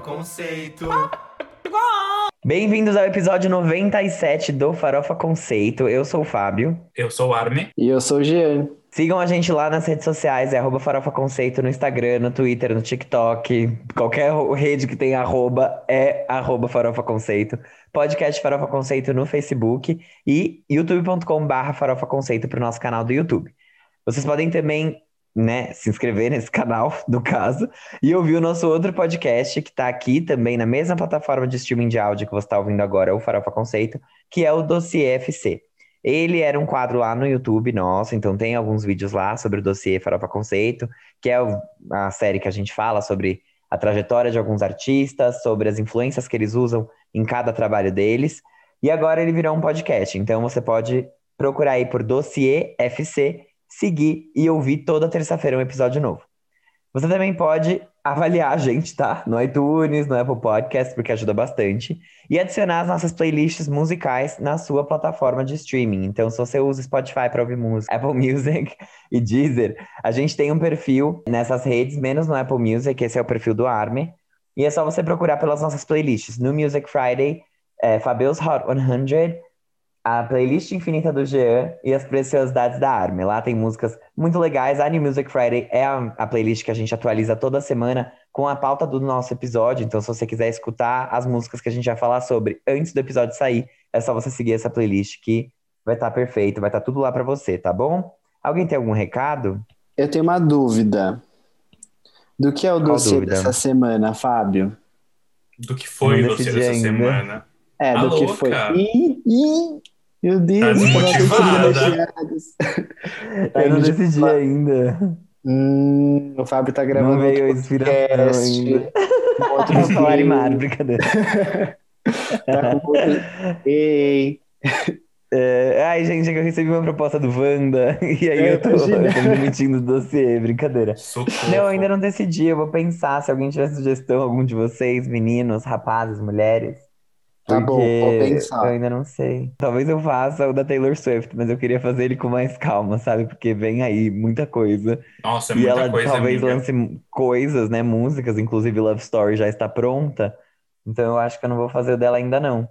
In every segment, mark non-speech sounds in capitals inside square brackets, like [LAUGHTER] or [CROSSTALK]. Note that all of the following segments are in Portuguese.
Conceito. Bem-vindos ao episódio 97 do Farofa Conceito. Eu sou o Fábio. Eu sou o Arme. E eu sou o Jean. Sigam a gente lá nas redes sociais, é arroba Farofa Conceito no Instagram, no Twitter, no TikTok. Qualquer rede que tenha arroba é arroba Farofa Conceito. Podcast Farofa Conceito no Facebook e youtube.com barra Farofa Conceito para o nosso canal do YouTube. Vocês podem também né, se inscrever nesse [LAUGHS] canal, do caso, e ouvir o nosso outro podcast, que está aqui também na mesma plataforma de streaming de áudio que você está ouvindo agora, o Farofa Conceito, que é o Dossiê FC. Ele era um quadro lá no YouTube nosso, então tem alguns vídeos lá sobre o Dossiê Farofa Conceito, que é a série que a gente fala sobre a trajetória de alguns artistas, sobre as influências que eles usam em cada trabalho deles. E agora ele virou um podcast, então você pode procurar aí por Dossiê FC seguir e ouvir toda terça-feira um episódio novo. Você também pode avaliar a gente, tá? No iTunes, no Apple Podcast, porque ajuda bastante. E adicionar as nossas playlists musicais na sua plataforma de streaming. Então, se você usa Spotify para ouvir música, Apple Music [LAUGHS] e Deezer, a gente tem um perfil nessas redes, menos no Apple Music, esse é o perfil do Army. E é só você procurar pelas nossas playlists. No Music Friday, é, Hot 100, a playlist infinita do Jean e as preciosidades da Army. Lá tem músicas muito legais. A New Music Friday é a, a, playlist que a gente atualiza toda semana com a pauta do nosso episódio. Então, se você quiser escutar as músicas que a gente vai falar sobre antes do episódio sair, é só você seguir essa playlist que vai estar tá perfeito, vai estar tá tudo lá para você, tá bom? Alguém tem algum recado? Eu tenho uma dúvida. Do que é o dossiê dessa semana, Fábio? Do que foi o dossiê dessa ainda. semana? É, do que foi. Ih, ih, meu Deus, tá desmotivada. [LAUGHS] eu não decidi ainda. Hum, o Fábio tá gravando. Não veio a inspiração ainda. Outro [LAUGHS] falar em brincadeira. [LAUGHS] tá com outro... Ei. É, ai, gente, é que eu recebi uma proposta do Wanda e aí é, eu, tô, eu tô me mentindo do dossiê, brincadeira. Socorro. Não, eu ainda não decidi, eu vou pensar. Se alguém tiver sugestão, algum de vocês, meninos, rapazes, mulheres, Tá bom, vou pensar. Eu ainda não sei. Talvez eu faça o da Taylor Swift, mas eu queria fazer ele com mais calma, sabe? Porque vem aí muita coisa. Nossa, é e muita ela coisa, talvez amiga. lance coisas, né? Músicas, inclusive Love Story já está pronta. Então eu acho que eu não vou fazer o dela ainda não.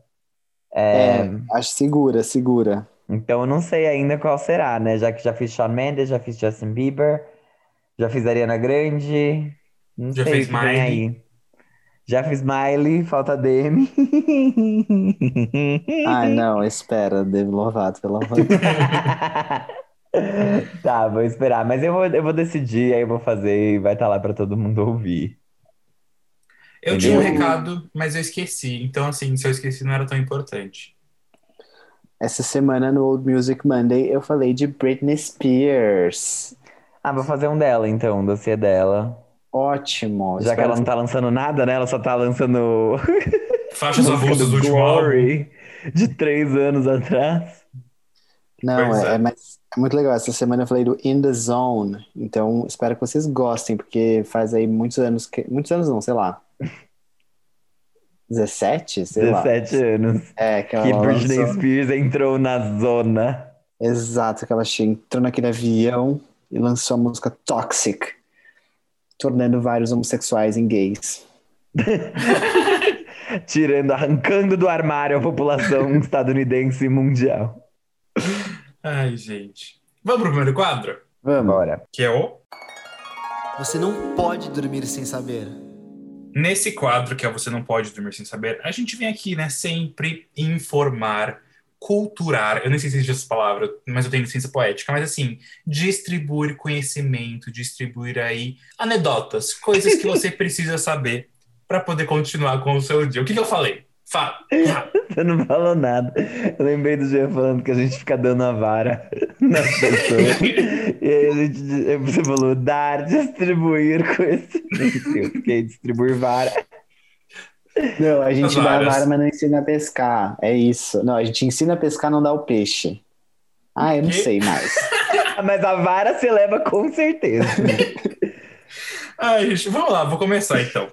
É, é acho segura, segura. Então eu não sei ainda qual será, né? Já que já fiz Shawn Mendes, já fiz Justin Bieber, já fiz Ariana Grande. Não já sei fez o que vem aí. Já fiz Miley, falta Demi. Ai, [LAUGHS] não, espera, Demi Lovato, pelo amor de Deus. [LAUGHS] tá, vou esperar. Mas eu vou, eu vou decidir, aí eu vou fazer e vai estar lá para todo mundo ouvir. Eu tinha um recado, mas eu esqueci. Então, assim, se eu esqueci, não era tão importante. Essa semana no Old Music Monday eu falei de Britney Spears. Ah, vou fazer um dela então, um dossiê dela. Ótimo. Já que ela não tá lançando nada, né? Ela só tá lançando. [LAUGHS] Faixas avulsas do último álbum. De três anos atrás. Não, é, é. mas é muito legal. Essa semana eu falei do In the Zone. Então, espero que vocês gostem, porque faz aí muitos anos que. Muitos anos não, sei lá. 17? Sei lá. 17 anos. É, que ela Que Britney lançou- Spears entrou na zona. Exato, que ela entrou naquele avião e lançou a música Toxic, tornando vários homossexuais em gays. [LAUGHS] Tirando, arrancando do armário a população [LAUGHS] estadunidense e mundial. Ai, gente. Vamos pro primeiro quadro? Vamos. Bora. Que é o. Você não pode dormir sem saber. Nesse quadro, que é Você Não Pode Dormir Sem Saber, a gente vem aqui, né, sempre informar, culturar, eu nem sei se existe essa palavra, mas eu tenho licença poética, mas assim, distribuir conhecimento, distribuir aí anedotas, coisas que você [LAUGHS] precisa saber para poder continuar com o seu dia. O que, que eu falei? Fala. [LAUGHS] Fala. Você não falou nada. Eu lembrei do Jean falando que a gente fica dando a vara [LAUGHS] nas pessoas. e aí a gente, você falou dar, distribuir conhecimento. Eu fiquei distribuir vara. Não, a gente dá a vara, mas não ensina a pescar. É isso. Não, a gente ensina a pescar, não dá o peixe. Ah, eu não sei mais. [LAUGHS] Mas a vara você leva com certeza. [LAUGHS] Ai, gente, vamos lá, vou começar então.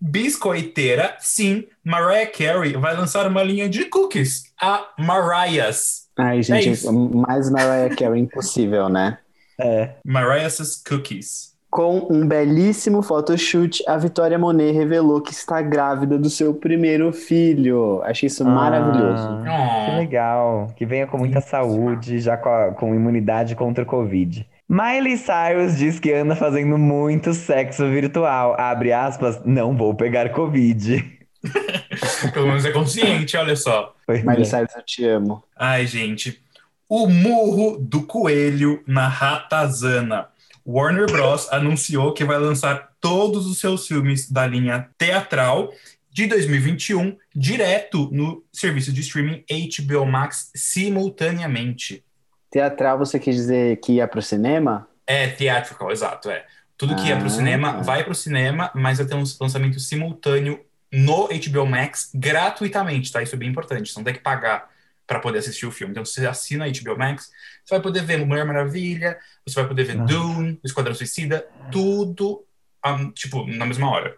Biscoiteira, sim, Mariah Carey vai lançar uma linha de cookies, a Mariah's. Ai, gente, isso. mais Mariah Carey impossível, né? É. Mariah's Cookies. Com um belíssimo photoshoot, a Vitória Monet revelou que está grávida do seu primeiro filho. Achei isso maravilhoso. Ah, que Oh, legal. Que venha com muita saúde, já com, a- com imunidade contra o Covid. Miley Cyrus diz que anda fazendo muito sexo virtual. Abre aspas, não vou pegar Covid. [LAUGHS] pelo menos é consciente, olha só. Pois Miley é. Cyrus, eu te amo. Ai, gente. O murro do coelho na ratazana. Warner Bros. anunciou que vai lançar todos os seus filmes da linha teatral de 2021 direto no serviço de streaming HBO Max simultaneamente. Teatral, você quer dizer que ia pro cinema? É theatrical, exato, é. Tudo que ia Ah. pro cinema vai pro cinema, mas vai ter um lançamento simultâneo no HBO Max gratuitamente, tá? Isso é bem importante. Você não tem que pagar para poder assistir o filme. Então, se você assina a HBO Max, você vai poder ver Mulher Maravilha, você vai poder ver Nossa. Dune, Esquadrão Suicida, tudo, ah, tipo, na mesma hora.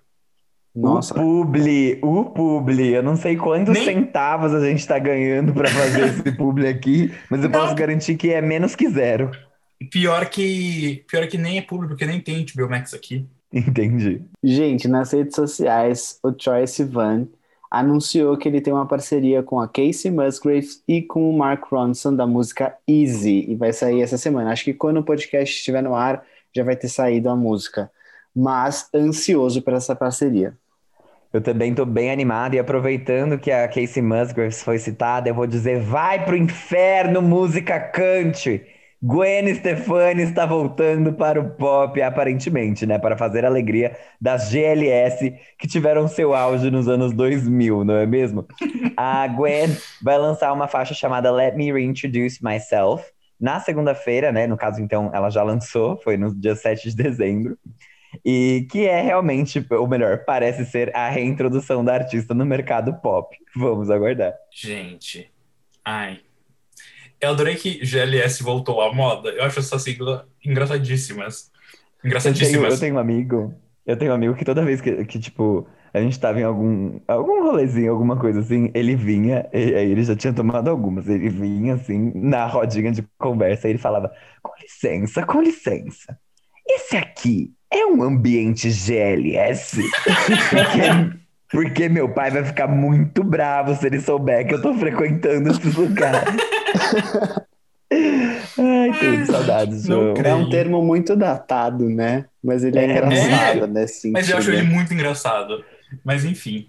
Nossa, O publi, o publi. Eu não sei quantos Nem- centavos a gente tá ganhando pra fazer [LAUGHS] esse publi aqui, mas eu Não. posso garantir que é menos que zero. Pior que, pior que nem é público, porque nem tem HBO Max aqui. Entendi. Gente, nas redes sociais, o Troye Sivan anunciou que ele tem uma parceria com a Casey Musgraves e com o Mark Ronson da música Easy, e vai sair essa semana. Acho que quando o podcast estiver no ar, já vai ter saído a música. Mas ansioso por essa parceria. Eu também tô bem animado e aproveitando que a Casey Musgraves foi citada, eu vou dizer: vai pro inferno, música country! Gwen Stefani está voltando para o pop, aparentemente, né? Para fazer a alegria das GLS que tiveram seu auge nos anos 2000, não é mesmo? A Gwen vai lançar uma faixa chamada Let Me Reintroduce Myself na segunda-feira, né? No caso, então, ela já lançou, foi no dia 7 de dezembro. E que é realmente, ou melhor, parece ser a reintrodução da artista no mercado pop. Vamos aguardar. Gente, ai. Eu adorei que GLS voltou à moda. Eu acho essa sigla engraçadíssimas. Eu tenho, Engraçadíssimas. eu tenho um amigo, eu tenho um amigo que toda vez que, que, tipo, a gente tava em algum, algum rolezinho, alguma coisa assim, ele vinha, e aí ele já tinha tomado algumas, ele vinha assim, na rodinha de conversa, e ele falava, com licença, com licença, esse aqui é um ambiente GLS? Porque, porque meu pai vai ficar muito bravo se ele souber que eu tô frequentando esses lugares. Ai, tudo, saudades, Não. É um termo muito datado, né? Mas ele é, É, engraçado é. nesse sentido. Mas eu acho ele muito engraçado. Mas enfim.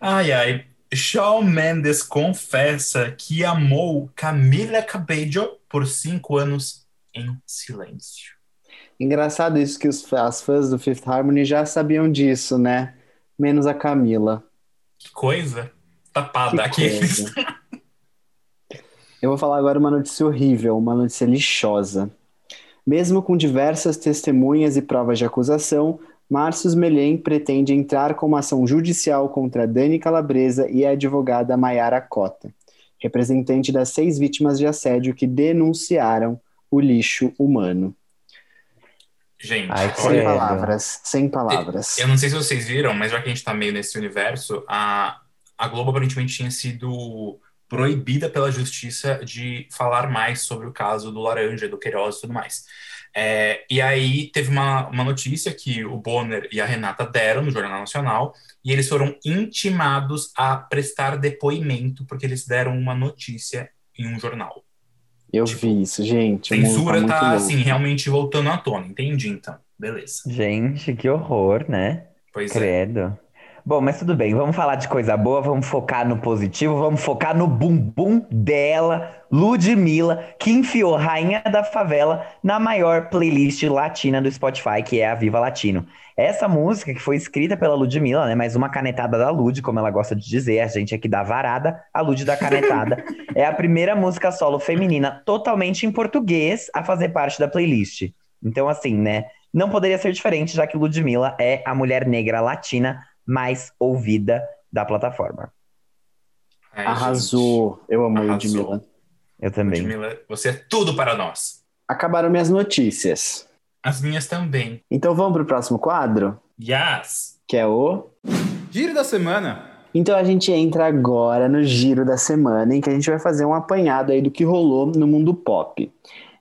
Ai, ai. Shawn Mendes confessa que amou Camila Cabello por cinco anos em silêncio. Engraçado isso que os, as fãs do Fifth Harmony já sabiam disso, né? Menos a Camila. Que coisa. Tapada. Que Aqueles. coisa. [LAUGHS] Eu vou falar agora uma notícia horrível, uma notícia lixosa. Mesmo com diversas testemunhas e provas de acusação, Márcio Melhem pretende entrar com uma ação judicial contra Dani Calabresa e a advogada Maiara Cota, representante das seis vítimas de assédio que denunciaram o lixo humano. Gente, Ai, Sem palavras, sem palavras. Eu não sei se vocês viram, mas já que a gente tá meio nesse universo, a, a Globo aparentemente tinha sido proibida pela justiça de falar mais sobre o caso do Laranja, do Queiroz e tudo mais. É, e aí teve uma, uma notícia que o Bonner e a Renata deram no Jornal Nacional e eles foram intimados a prestar depoimento porque eles deram uma notícia em um jornal. Eu tipo, vi isso, gente. Censura muito tá, louco. assim, realmente voltando à tona, entendi então. Beleza. Gente, que horror, né? Pois é. Bom, mas tudo bem, vamos falar de coisa boa, vamos focar no positivo, vamos focar no bumbum dela, Ludmilla, que enfiou Rainha da Favela na maior playlist latina do Spotify, que é a Viva Latino. Essa música que foi escrita pela Ludmilla, né? Mais uma canetada da Lud, como ela gosta de dizer, a gente aqui dá varada, a Lud da canetada. [LAUGHS] é a primeira música solo feminina totalmente em português a fazer parte da playlist. Então, assim, né? Não poderia ser diferente, já que Ludmilla é a mulher negra latina mais ouvida da plataforma. Ai, Arrasou. Eu amo Arrasou. Ludmilla. Eu gente. também. Ludmilla, você é tudo para nós. Acabaram minhas notícias. As minhas também. Então vamos pro próximo quadro, Yes! que é o. Giro da semana. Então a gente entra agora no giro da semana, em que a gente vai fazer um apanhado aí do que rolou no mundo pop.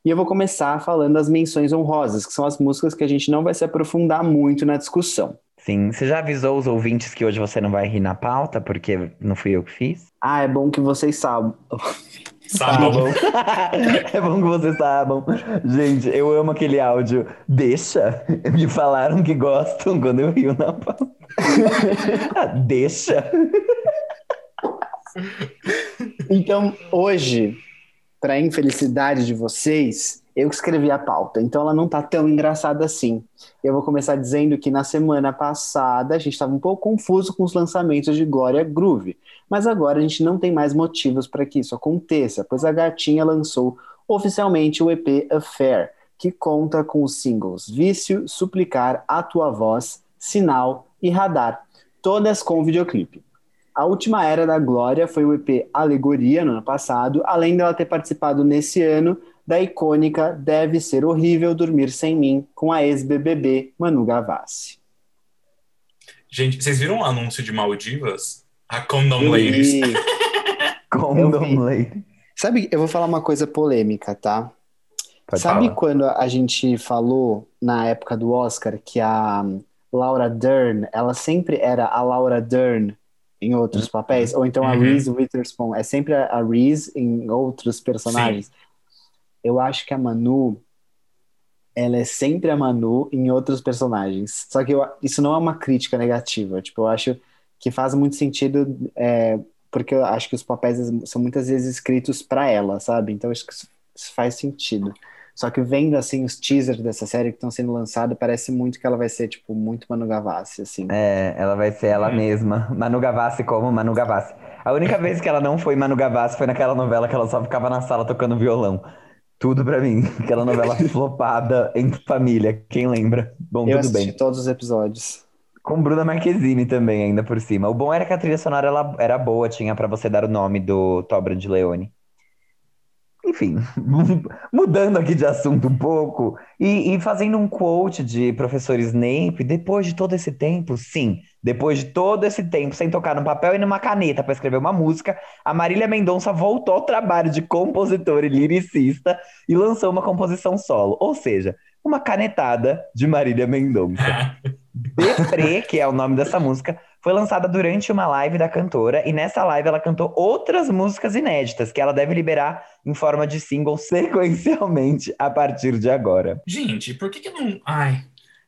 E eu vou começar falando das menções honrosas, que são as músicas que a gente não vai se aprofundar muito na discussão. Sim, você já avisou os ouvintes que hoje você não vai rir na pauta, porque não fui eu que fiz? Ah, é bom que vocês saibam. Sábado. [LAUGHS] é bom que vocês saibam. Gente, eu amo aquele áudio. Deixa. [LAUGHS] Me falaram que gostam quando eu rio na pauta. [LAUGHS] Ah, Deixa. Então, hoje, para infelicidade de vocês, eu escrevi a pauta, então ela não tá tão engraçada assim. Eu vou começar dizendo que na semana passada a gente estava um pouco confuso com os lançamentos de Glória Groove, mas agora a gente não tem mais motivos para que isso aconteça, pois a gatinha lançou oficialmente o EP Affair, que conta com os singles Vício, Suplicar, A Tua Voz, Sinal e Radar, todas com videoclipe. A última era da Glória foi o EP Alegoria no ano passado, além dela ter participado nesse ano da icônica Deve Ser Horrível Dormir Sem Mim, com a ex-BBB Manu Gavassi. Gente, vocês viram o anúncio de Maldivas? A Condom Eu Ladies. [LAUGHS] Condom. Lady. Sabe, eu vou falar uma coisa polêmica, tá? Pode Sabe falar. quando a gente falou na época do Oscar que a Laura Dern, ela sempre era a Laura Dern em outros papéis, ou então a Uhum. Reese Witherspoon é sempre a a Reese em outros personagens. Eu acho que a Manu, ela é sempre a Manu em outros personagens. Só que eu- isso não é uma crítica negativa. Tipo, eu acho que faz muito sentido, é, porque eu acho que os papéis são muitas vezes escritos para ela, sabe? Então acho que isso isso faz sentido. Só que vendo assim os teasers dessa série que estão sendo lançados, parece muito que ela vai ser tipo muito Manu Gavassi, assim. É, ela vai ser ela É. mesma. [LAUGHS] Manu Gavassi como Manu Gavassi. A única vez que ela não foi Manu Gavassi foi naquela novela que ela só ficava na sala tocando violão. Tudo pra mim. [LAUGHS] Aquela novela [LAUGHS] flopada em família. Quem lembra? Bom, Eu tudo bem. todos os episódios. Com Bruna Marquezine também, ainda por cima. O bom era que a trilha sonora ela era boa, tinha pra você dar o nome do Tobra de Leone. Enfim, [LAUGHS] mudando aqui de assunto um pouco e, e fazendo um quote de professor Snape, depois de todo esse tempo, sim, depois de todo esse tempo sem tocar num papel e numa caneta para escrever uma música, a Marília Mendonça voltou ao trabalho de compositora e lyricista e lançou uma composição solo, ou seja, uma canetada de Marília Mendonça. [LAUGHS] Deprê, que é o nome dessa música, foi lançada durante uma live da cantora, e nessa live ela cantou outras músicas inéditas, que ela deve liberar em forma de single sequencialmente a partir de agora. Gente, por que que não... Ai,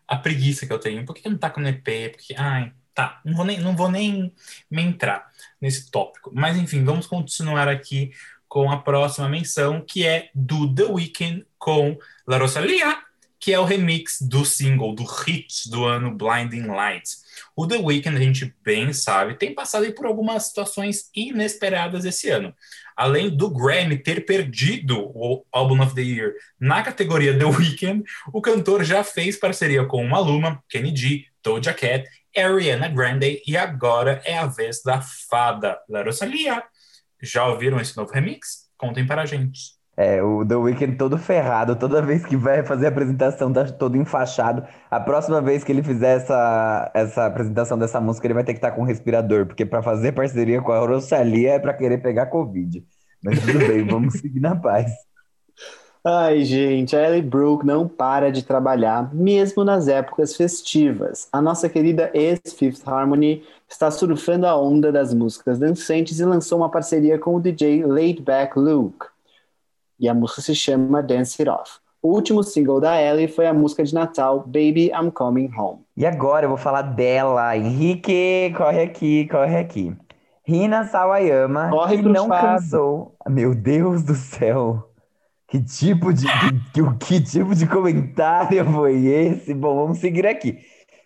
a preguiça que eu tenho. Por que que não tá com no EP? Porque, ai, tá. Não vou nem, não vou nem me entrar nesse tópico. Mas, enfim, vamos continuar aqui com a próxima menção, que é do The Weeknd com La Rosalia, que é o remix do single, do hit do ano Blinding Lights. O The Weeknd, a gente bem sabe, tem passado por algumas situações inesperadas esse ano. Além do Grammy ter perdido o Album of the Year na categoria The Weeknd, o cantor já fez parceria com Maluma, Kenny G, Doja Cat, Ariana Grande e agora é a vez da fada La Rosalia. Já ouviram esse novo remix? Contem para a gente. É, o The Weeknd todo ferrado, toda vez que vai fazer a apresentação tá todo enfaixado. A próxima vez que ele fizer essa, essa apresentação dessa música, ele vai ter que estar com um respirador, porque para fazer parceria com a Rosalia é para querer pegar Covid. Mas tudo bem, vamos seguir na paz. Ai, gente, a Ellie Brooke não para de trabalhar, mesmo nas épocas festivas. A nossa querida ex-Fifth Harmony está surfando a onda das músicas dançantes e lançou uma parceria com o DJ Laid Back Luke. E a música se chama Dance It Off. O último single da Ellie foi a música de Natal, Baby I'm Coming Home. E agora eu vou falar dela. Henrique, corre aqui, corre aqui. Rina Sawayama, Corre que não Fábio. cansou. Meu Deus do céu. Que tipo de que, que, que tipo de comentário foi esse? Bom, vamos seguir aqui.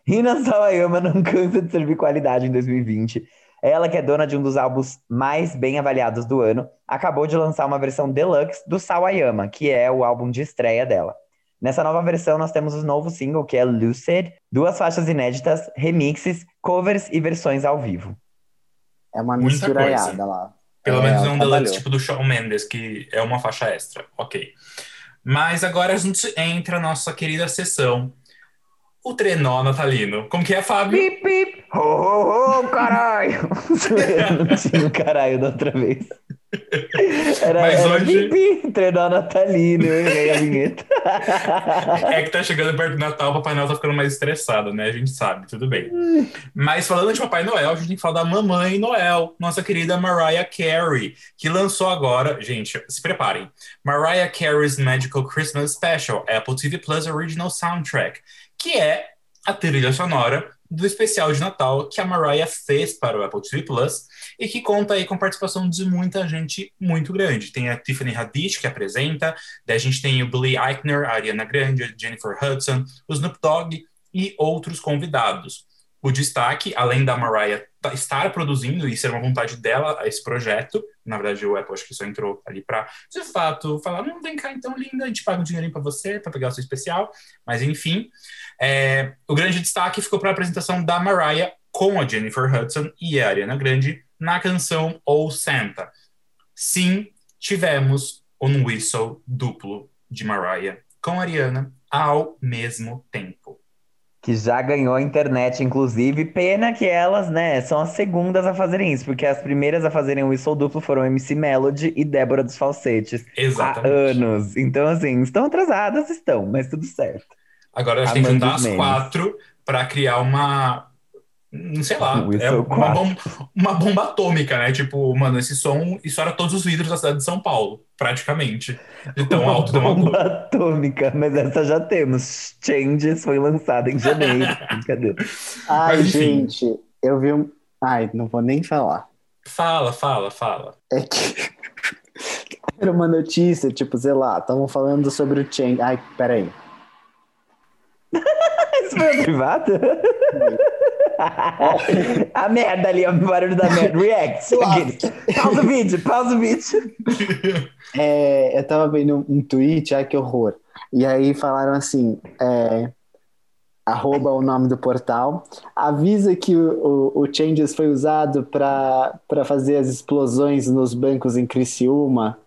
Rina Sawayama não [LAUGHS] cansa de servir qualidade em 2020. Ela, que é dona de um dos álbuns mais bem avaliados do ano, acabou de lançar uma versão deluxe do Sawayama, que é o álbum de estreia dela. Nessa nova versão, nós temos o novo single, que é Lucid, duas faixas inéditas, remixes, covers e versões ao vivo. É uma misturaiada lá. Pelo É, menos não um deluxe tipo do Shawn Mendes, que é uma faixa extra. Ok. Mas agora a gente entra na nossa querida sessão. O trenó natalino. Como que é, Fábio? Pip, pip, ho, ho, ho, caralho! [LAUGHS] Não tinha o caralho da outra vez. Era, Mas era hoje- bim, bim, treinar natalino, hein, aí a vinheta. É que tá chegando perto do Natal, o Papai Noel tá ficando mais estressado, né? A gente sabe, tudo bem. Mas falando de Papai Noel, a gente tem que falar da Mamãe Noel, nossa querida Mariah Carey, que lançou agora, gente, se preparem, Mariah Carey's Magical Christmas Special, Apple TV Plus Original Soundtrack, que é a trilha sonora do especial de Natal que a Mariah fez para o Apple TV Plus e que conta aí com participação de muita gente muito grande. Tem a Tiffany Haddish, que apresenta, daí a gente tem o Billy Eichner, a Ariana Grande, a Jennifer Hudson, o Snoop Dogg e outros convidados. O destaque, além da Mariah ta- estar produzindo e ser uma vontade dela esse projeto, na verdade o Apple acho que só entrou ali para, de fato, falar, não, vem cá então, linda, a gente paga um dinheirinho para você, para pegar o seu especial, mas enfim, é, o grande destaque ficou para a apresentação da Mariah com a Jennifer Hudson e a Ariana Grande na canção Oh Santa. Sim, tivemos um whistle duplo de Mariah com a Ariana ao mesmo tempo. Que já ganhou a internet, inclusive. Pena que elas, né, são as segundas a fazerem isso, porque as primeiras a fazerem o whistle duplo foram MC Melody e Débora dos Falsetes. Há Exatamente. anos. Então, assim, estão atrasadas, estão, mas tudo certo. Agora a gente tem que juntar as quatro para criar uma. Não sei lá, é whistle uma, quatro. bom- uma bomba atômica, né? Tipo, mano, esse som estoura todos os vidros da cidade de São Paulo, praticamente. De tão Uma alto, bomba alto. atômica, mas essa já temos. Changes foi lançada em janeiro. [LAUGHS] Brincadeira. Ai, Mas, gente, eu vi um. Ai, não vou nem falar. Fala, fala, fala. É que. [LAUGHS] Era uma notícia, tipo, sei lá, estavam falando sobre o Change. Ai, peraí. [LAUGHS] Isso foi a privada? [LAUGHS] a merda ali, o barulho da merda. React. [LAUGHS] Pausa o vídeo, pausa o vídeo. [LAUGHS] É, eu tava vendo um, um tweet, ai que horror. E aí falaram assim: é, arroba o nome do portal, avisa que o, o, o Changes foi usado para fazer as explosões nos bancos em Criciúma.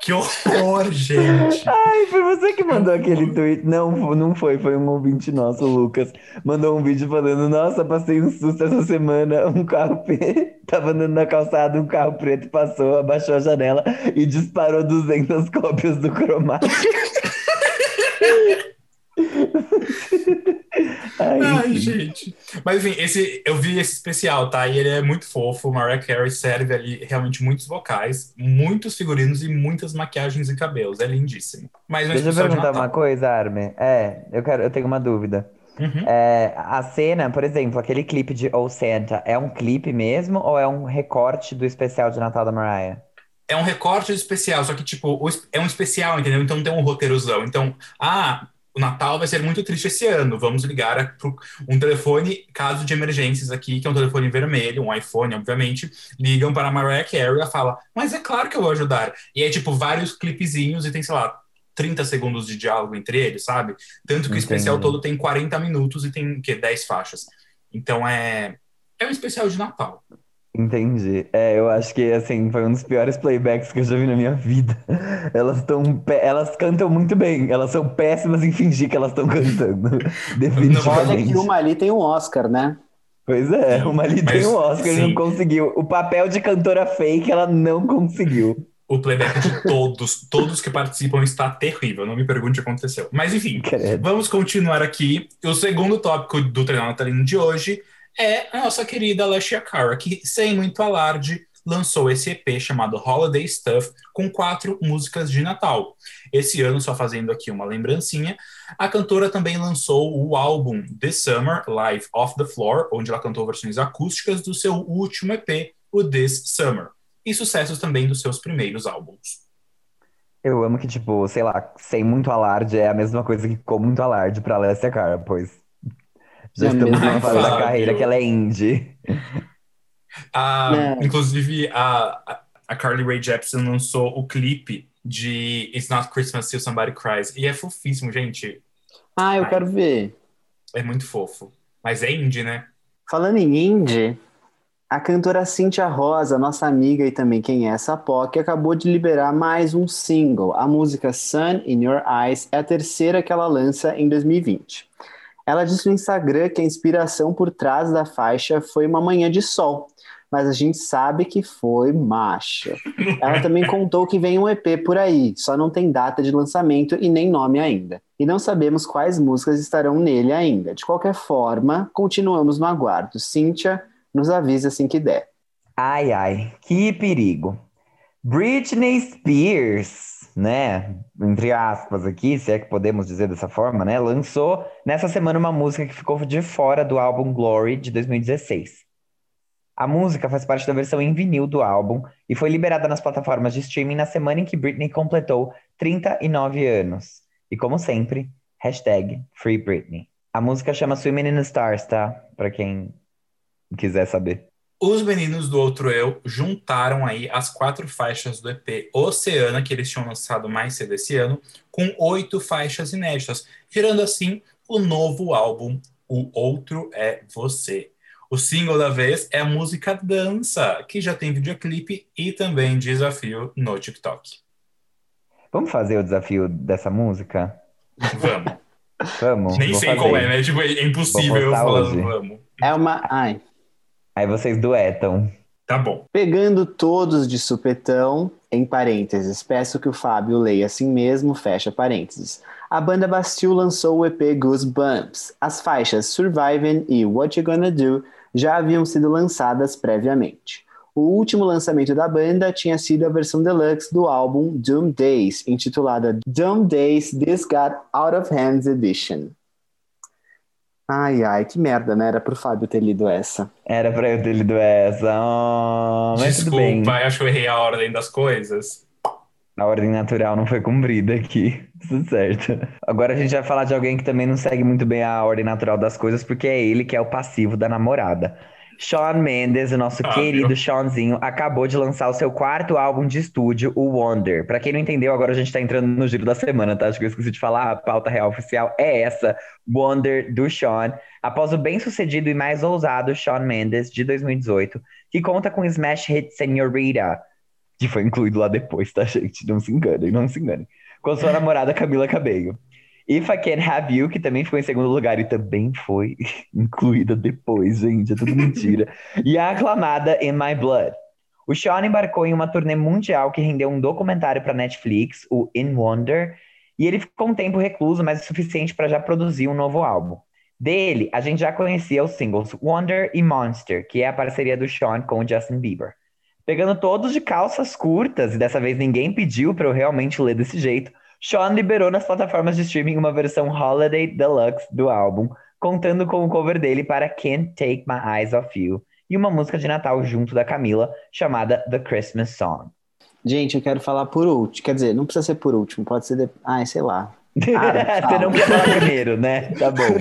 Que horror, gente. Ai, foi você que mandou aquele tweet. Não, não foi, foi um ouvinte nosso, o Lucas. Mandou um vídeo falando: Nossa, passei um susto essa semana. Um carro [LAUGHS] preto, tava andando na calçada, um carro preto passou, abaixou a janela e disparou 200 [LAUGHS] cópias do cromático. [LAUGHS] [LAUGHS] Ai, Ai, gente. Mas enfim, esse, eu vi esse especial, tá? E ele é muito fofo. O Mariah Carey serve ali realmente muitos vocais, muitos figurinos e muitas maquiagens e cabelos. É lindíssimo. Mas Deixa eu perguntar uma coisa, Armin. É, eu quero, eu tenho uma dúvida. Uhum. É, a cena, por exemplo, aquele clipe de Oh Santa, é um clipe mesmo ou é um recorte do especial de Natal da Mariah? É um recorte especial, só que, tipo, é um especial, entendeu? Então não tem um roteirozão. Então, ah, o Natal vai ser muito triste esse ano. Vamos ligar para um telefone, caso de emergências aqui, que é um telefone vermelho, um iPhone, obviamente. Ligam para a Mariah Carey e ela fala, mas é claro que eu vou ajudar. E é, tipo, vários clipezinhos e tem, sei lá, 30 segundos de diálogo entre eles, sabe? Tanto que o especial Entendi. todo tem 40 minutos e tem, o quê? 10 faixas. Então é... É um especial de Natal. Entendi. É, eu acho que assim, foi um dos piores playbacks que eu já vi na minha vida. [LAUGHS] Elas estão, elas cantam muito bem. Elas são péssimas em fingir que elas estão cantando. [LAUGHS] Olha Definitivamente. que uma ali tem um Oscar, né? Pois é, uma ali Mas, tem um Oscar e sim. não conseguiu. O papel de cantora fake ela não conseguiu. O playback de todos, todos que participam está terrível. Não me pergunte o que aconteceu. Mas enfim, Credo. vamos continuar aqui. O segundo tópico do treino natalino de hoje é a nossa querida Alessia Cara, que, sem muito alarde, lançou esse EP chamado Holiday Stuff, com quatro músicas de Natal. Esse ano, só fazendo aqui uma lembrancinha, a cantora também lançou o álbum This Summer, Live Off the Floor, onde ela cantou versões acústicas do seu último EP, o This Summer, e sucessos também dos seus primeiros álbuns. Eu amo que, tipo, sei lá, sem muito alarde é a mesma coisa que com muito alarde pra Alessia Cara, pois já É estamos mesmo, numa fase da carreira que ela é indie. A- É. Inclusive, a, a- Carly Rae Jepsen lançou o clipe de It's Not Christmas Till Somebody Cries. E é fofíssimo, gente. Ah, eu Ai. quero ver. É muito fofo. Mas é indie, né? Falando em indie, a cantora Cíntia Rosa, nossa amiga e também quem é essa POC, acabou de liberar mais um single. A música Sun in Your Eyes é a terceira que ela lança em 2020. Ela disse no Instagram que a inspiração por trás da faixa foi uma manhã de sol. mas a gente sabe que foi macho. Ela também contou que vem um EP por aí, só não tem data de lançamento e nem nome ainda. E não sabemos quais músicas estarão nele ainda. De qualquer forma, continuamos no aguardo. Cíntia, nos avisa assim que der. Ai, ai, que perigo. Britney Spears, né? Entre aspas aqui, se é que podemos dizer dessa forma, né? Lançou nessa semana uma música que ficou de fora do álbum Glory de 2016. A música faz parte da versão em vinil do álbum e foi liberada nas plataformas de streaming na semana em que Britney completou 39 anos. E como sempre, hashtag Free Britney. A música chama Swimming in the Stars, tá? Pra quem quiser saber. Os meninos do Outro Eu juntaram aí as quatro faixas do EP Oceana, que eles tinham lançado mais cedo esse ano, com oito faixas inéditas, gerando assim o novo álbum O Outro é Você. O single da vez é a música Dança, que já tem videoclipe e também desafio no TikTok. Vamos fazer o desafio dessa música? Vamos. Vamos. Nem sei fazer. qual é, né? Tipo, é impossível eu hoje. vamos. É uma. Ai. Aí vocês duetam. Tá bom. Pegando todos de supetão, em parênteses, peço que o Fábio leia assim mesmo, fecha parênteses. A banda Bastille lançou o EP Goosebumps. As faixas Surviving e What You Gonna Do já haviam sido lançadas previamente. O último lançamento da banda tinha sido a versão deluxe do álbum Doom Days, intitulada Doom Days This Got Out of Hands Edition. Ai, ai, que merda, né? Era pro Fábio ter lido essa. Era pra eu ter lido essa. Oh, mas tudo bem. Desculpa, acho que eu errei a ordem das coisas. A ordem natural não foi cumprida aqui. Tudo certo. Agora a gente vai falar de alguém que também não segue muito bem a ordem natural das coisas, porque é ele que é o passivo da namorada. Shawn Mendes, o nosso Ah, querido? Shawnzinho, acabou de lançar o seu quarto álbum de estúdio, o Wonder. Pra quem não entendeu, agora a gente tá entrando no giro da semana, tá? Acho que eu esqueci de falar, a pauta real oficial é essa, Wonder do Shawn. Após o bem-sucedido e mais ousado Shawn Mendes, de 2018, que conta com o smash hit Senorita, que foi incluído lá depois, tá, gente? Não se enganem, não se enganem. Com sua namorada Camila Cabello. If I Can Have You, que também ficou em segundo lugar e também foi [LAUGHS] incluída depois, gente, é tudo mentira. [LAUGHS] e a aclamada In My Blood. O Sean embarcou em uma turnê mundial que rendeu um documentário para Netflix, o In Wonder, e ele ficou um tempo recluso, mas o suficiente para já produzir um novo álbum. Dele, a gente já conhecia os singles Wonder e Monster, que é a parceria do Sean com o Justin Bieber. Pegando todos de calças curtas, e dessa vez ninguém pediu para eu realmente ler desse jeito, Sean liberou nas plataformas de streaming uma versão Holiday Deluxe do álbum, contando com o cover dele para Can't Take My Eyes Off You e uma música de Natal junto da Camila, chamada The Christmas Song. Gente, eu quero falar por último. Quer dizer, não precisa ser por último, pode ser. De... Ai, sei lá. Cara, [LAUGHS] Você não quer falar primeiro, né? [LAUGHS] Tá bom.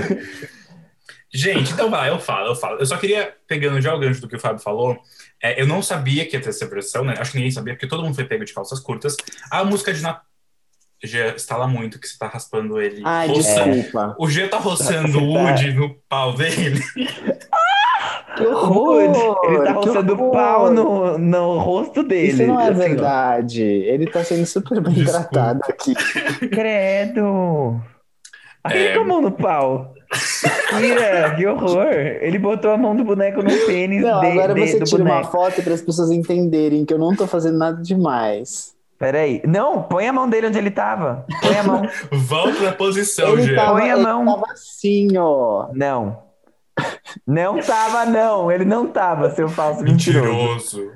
Gente, então vai, eu falo, eu falo. Eu só queria, pegando já o gancho do que o Fábio falou, é, eu não sabia que ia ter essa versão, né? Acho que ninguém sabia, porque todo mundo foi pego de calças curtas. A música de Natal. Já estala muito que você tá raspando ele. Ai, roçando. desculpa. O G tá roçando o Você tá- Woody no pau dele. [LAUGHS] Que horror! Ele tá roçando o pau no, no rosto dele. Isso não é assim, ó. verdade. Ele tá sendo super bem Desculpa. tratado aqui. [LAUGHS] Credo! Aí É. ele com a mão no pau. Tira, que horror! Ele botou a mão do boneco no pênis Não, de- agora de- você do tira uma boneco. foto para as pessoas entenderem que eu não tô fazendo nada demais. Peraí. Não, põe a mão dele onde ele tava. Põe a mão. [LAUGHS] Volta pra posição, ele tava, Põe a ele mão. tava assim, ó. Não. Não tava, não. Ele não tava, seu falso mentiroso. Mentiroso.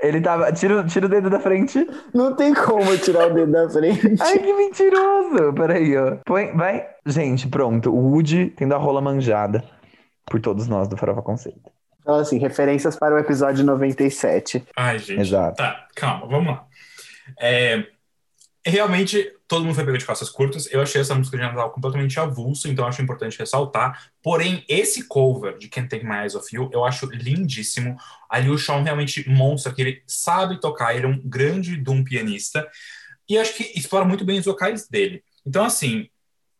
Ele tava. Tira, tira o dedo da frente. Não tem como eu tirar o dedo da frente. Ai, que mentiroso! Peraí, ó. Põe, vai. Gente, pronto. O Woody tendo a rola manjada por todos nós do Farofa Conceito. Fala assim, referências para o episódio 97. Ai, gente. Exato. Tá, calma, vamos lá. É, realmente, todo mundo foi pego de calças curtas. Eu achei essa música de Natal completamente avulsa, então acho importante ressaltar. Porém, esse cover de Can't Take My Eyes Off You, eu acho lindíssimo. Ali o Sean realmente mostra que ele sabe tocar, ele é um grande Doom pianista. E acho que explora muito bem os vocais dele. Então, assim,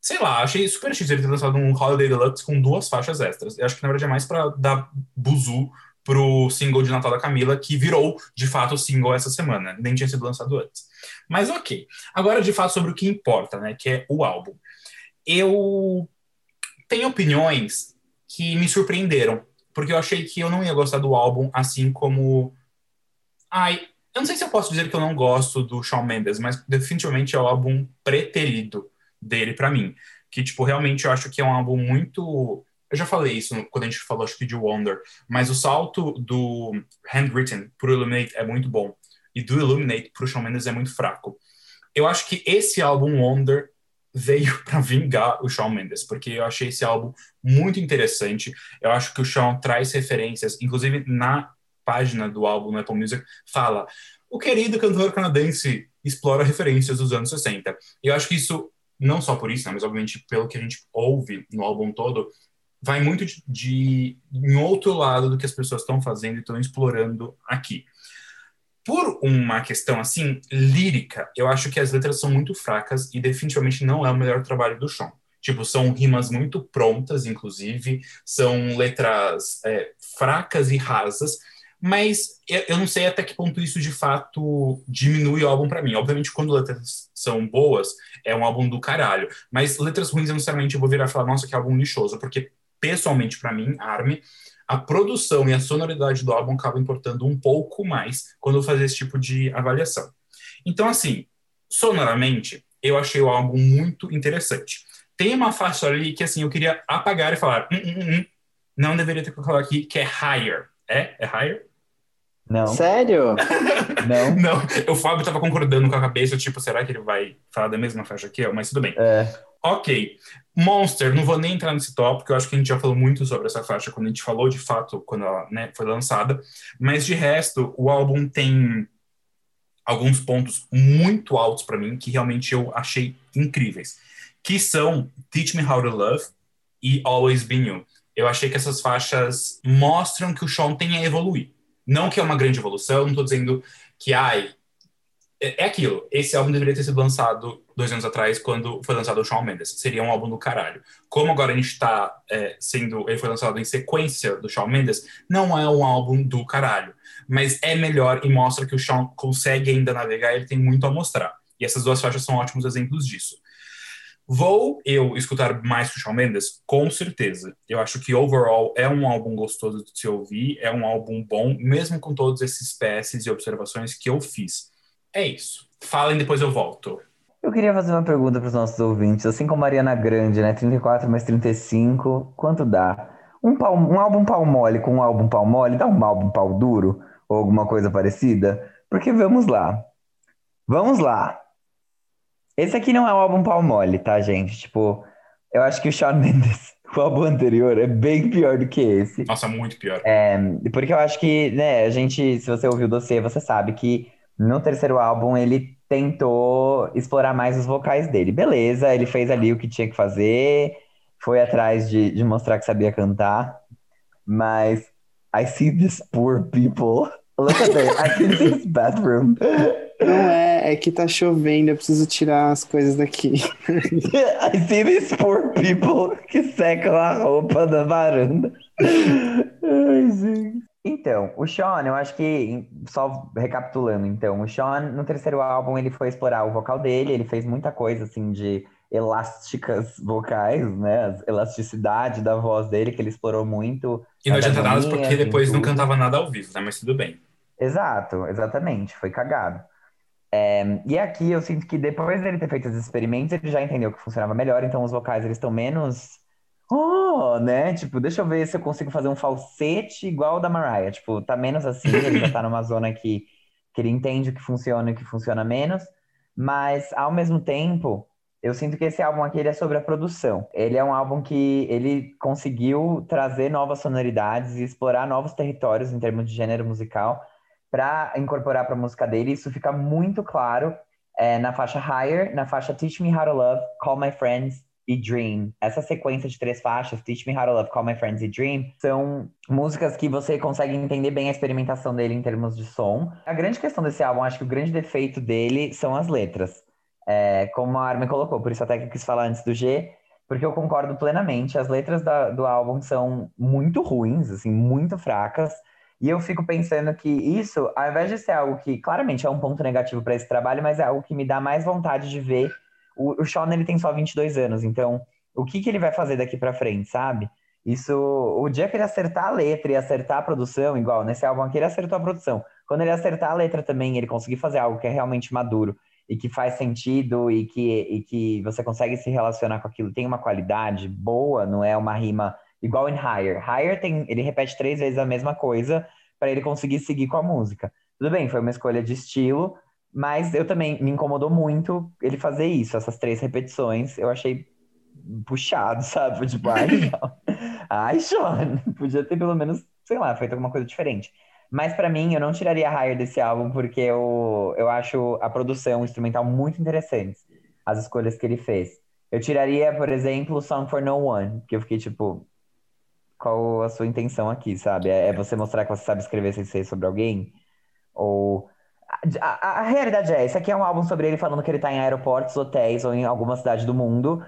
sei lá, achei super X ele ter lançado um Holiday Deluxe com duas faixas extras. Eu acho que na verdade é mais pra dar buzu pro single de Natal da Camila, que virou de fato o single essa semana. Nem tinha sido lançado antes. Mas ok. Agora, de fato, sobre o que importa, né? Que é o álbum. Eu tenho opiniões que me surpreenderam. porque eu achei que eu não ia gostar do álbum, assim como. Ai, eu não sei se eu posso dizer que eu não gosto do Shawn Mendes, mas definitivamente é o álbum preterido dele para mim. Que, tipo, realmente eu acho que é um álbum muito. Eu já falei isso quando a gente falou, acho que de Wonder, mas o salto do Handwritten pro Illuminate é muito bom. E do Illuminate pro Shawn Mendes é muito fraco. Eu acho que esse álbum Wonder veio [LAUGHS] para vingar o Shawn Mendes, porque eu achei esse álbum muito interessante. Eu acho que o Shawn traz referências, inclusive na página do álbum no Apple Music, fala: o querido cantor canadense explora referências dos anos 60. E eu acho que isso, não só por isso, né, mas obviamente pelo que a gente ouve no álbum todo, vai muito de, de em outro lado do que as pessoas estão fazendo e estão explorando aqui. Por uma questão assim, lírica, eu acho que as letras são muito fracas e definitivamente não é o melhor trabalho do Sean. Tipo, são rimas muito prontas, inclusive, são letras é, fracas e rasas, mas eu não sei até que ponto isso de fato diminui o álbum para mim. Obviamente, quando letras são boas, é um álbum do caralho, mas letras ruins, eu necessariamente vou virar e falar, nossa, que álbum lixoso, porque pessoalmente para mim, Army, a produção e a sonoridade do álbum acabam importando um pouco mais quando eu fazer esse tipo de avaliação. Então, assim, sonoramente, eu achei o álbum muito interessante. Tem uma faixa ali que, assim, eu queria apagar e falar, hum, hum, hum, não deveria ter colocado aqui, que é Higher. É? É Higher? Não. Sério? [LAUGHS] Não. Não, o Fábio tava concordando com a cabeça, tipo, será que ele vai falar da mesma faixa aqui? Mas tudo bem. É. Ok. Monster, não vou nem entrar nesse tópico, eu acho que a gente já falou muito sobre essa faixa quando a gente falou de fato, quando ela né, foi lançada. Mas de resto, o álbum tem alguns pontos muito altos para mim que realmente eu achei incríveis. Que são Teach Me How to Love e Always Be You. Eu achei que essas faixas mostram que o Sean tem a evoluir não que é uma grande evolução, não estou dizendo que, ai, é, é aquilo. Esse álbum deveria ter sido lançado dois anos atrás, quando foi lançado o Shawn Mendes. Seria um álbum do caralho. Como agora a gente está é, sendo. Ele foi lançado em sequência do Shawn Mendes, não é um álbum do caralho. Mas é melhor e mostra que o Shawn consegue ainda navegar, ele tem muito a mostrar. E essas duas faixas são ótimos exemplos disso. Vou eu escutar mais o Shawn Mendes? Com certeza. Eu acho que overall é um álbum gostoso de se ouvir, é um álbum bom, mesmo com todos esses PS e observações que eu fiz. É isso. Falem, depois eu volto. Eu queria fazer uma pergunta para os nossos ouvintes. Assim como Mariana Grande, né? 34 mais 35, quanto dá? Um, pau, um álbum pau mole com um álbum pau mole dá um álbum pau duro? Ou alguma coisa parecida? Porque vamos lá. Vamos lá. Esse aqui não é um álbum pau mole, tá, gente? Tipo, eu acho que o Shawn Mendes, [LAUGHS] o álbum anterior, é bem pior do que esse. Nossa, muito pior. É, porque eu acho que, né, a gente, se você ouviu o dossiê, você sabe que no terceiro álbum ele tentou explorar mais os vocais dele. Beleza, ele fez ali o que tinha que fazer, foi atrás de, de mostrar que sabia cantar, mas I see these poor people. Look at that, I see this bathroom. Não é, é que tá chovendo, eu preciso tirar as coisas daqui. [LAUGHS] I see these poor people que secam a roupa da varanda. Ai, gente. Então, o Sean, eu acho que, só recapitulando, então, o Sean, no terceiro álbum, ele foi explorar o vocal dele, ele fez muita coisa, assim, de elásticas vocais, né? A elasticidade da voz dele, que ele explorou muito. E não adianta nada porque depois não cantava nada ao vivo, né? Mas tudo bem. Exato, exatamente, foi cagado. É, e aqui eu sinto que depois dele ter feito os experimentos, ele já entendeu que funcionava melhor, então os vocais eles estão menos. Oh, né? Tipo, deixa eu ver se eu consigo fazer um falsete igual o da Mariah. Tipo, tá menos assim, ele já tá numa zona que, que ele entende o que funciona e o que funciona menos. Mas, ao mesmo tempo, eu sinto que esse álbum aqui é sobre a produção. Ele é um álbum que ele conseguiu trazer novas sonoridades e explorar novos territórios em termos de gênero musical para incorporar para a música dele. Isso fica muito claro é, na faixa Higher, na faixa Teach Me How to Love, Call My Friends e Dream. Essa sequência de três faixas, Teach Me How to Love, Call My Friends e Dream, são músicas que você consegue entender bem a experimentação dele em termos de som. A grande questão desse álbum, acho que o grande defeito dele são as letras. É, como a Armin colocou, por isso até que eu quis falar antes do G, porque eu concordo plenamente. As letras da, do álbum são muito ruins, assim, muito fracas. E eu fico pensando que isso, ao invés de ser algo que claramente é um ponto negativo para esse trabalho, mas é algo que me dá mais vontade de ver. O, o Sean ele tem só 22 anos, então o que, que ele vai fazer daqui para frente, sabe? Isso, o dia que ele acertar a letra e acertar a produção, igual nesse álbum aqui, ele acertou a produção. Quando ele acertar a letra também, ele conseguir fazer algo que é realmente maduro e que faz sentido e que, e que você consegue se relacionar com aquilo, tem uma qualidade boa, não é uma rima igual em Higher. Higher tem, ele repete três vezes a mesma coisa para ele conseguir seguir com a música. Tudo bem, foi uma escolha de estilo, mas eu também me incomodou muito ele fazer isso, essas três repetições. Eu achei puxado, [LAUGHS] sabe? Tipo, ai, ai, Sean, [LAUGHS] podia ter pelo menos, sei lá, feito alguma coisa diferente. Mas para mim, eu não tiraria Higher desse álbum, porque eu, eu acho a produção instrumental muito interessante, as escolhas que ele fez. Eu tiraria, por exemplo, Song for No One, que eu fiquei tipo, qual a sua intenção aqui, sabe? É, é você mostrar que você sabe escrever sem ser sobre alguém? Ou. A, a, a, realidade é, esse aqui é um álbum sobre ele falando que ele tá em aeroportos, hotéis ou em alguma cidade do mundo.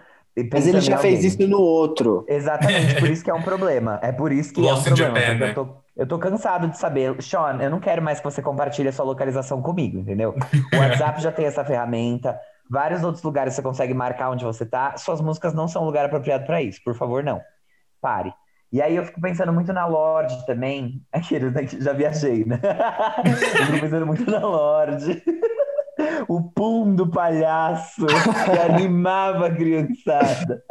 Mas ele já fez isso no outro. Exatamente, por [LAUGHS] isso que é um problema. É por isso que Lost é um problema. Japan, né? eu, tô, eu tô cansado de saber. Sean, eu não quero mais que você compartilhe a sua localização comigo, entendeu? O WhatsApp já tem essa ferramenta. Vários outros lugares você consegue marcar onde você tá. Suas músicas não são um lugar apropriado para isso. Por favor, não. Pare. E aí eu fico pensando muito na Lorde também. [LAUGHS] Aqueles né, já viajei, né? [LAUGHS] eu fico pensando muito na Lorde. o pum do palhaço que animava a criançada.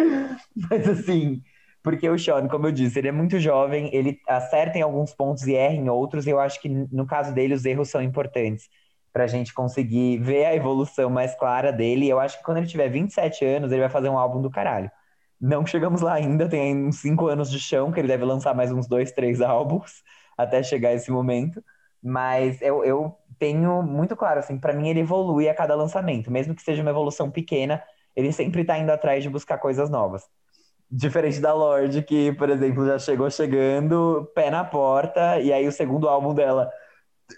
Mas assim, porque o Sean, como eu disse, ele é muito jovem, ele acerta em alguns pontos e erra em outros, e eu acho que no caso dele os erros são importantes para a gente conseguir ver a evolução mais clara dele. E eu acho que quando ele tiver 27 anos, ele vai fazer um álbum do caralho. Não chegamos lá ainda, tem uns cinco anos de chão, que ele deve lançar mais uns dois, três [LAUGHS] álbuns até chegar esse momento. Mas eu, eu tenho muito claro, assim, para mim ele evolui a cada lançamento, mesmo que seja uma evolução pequena, ele sempre tá indo atrás de buscar coisas novas. Diferente da Lorde, que, por exemplo, já chegou chegando, pé na porta, e aí o segundo álbum dela,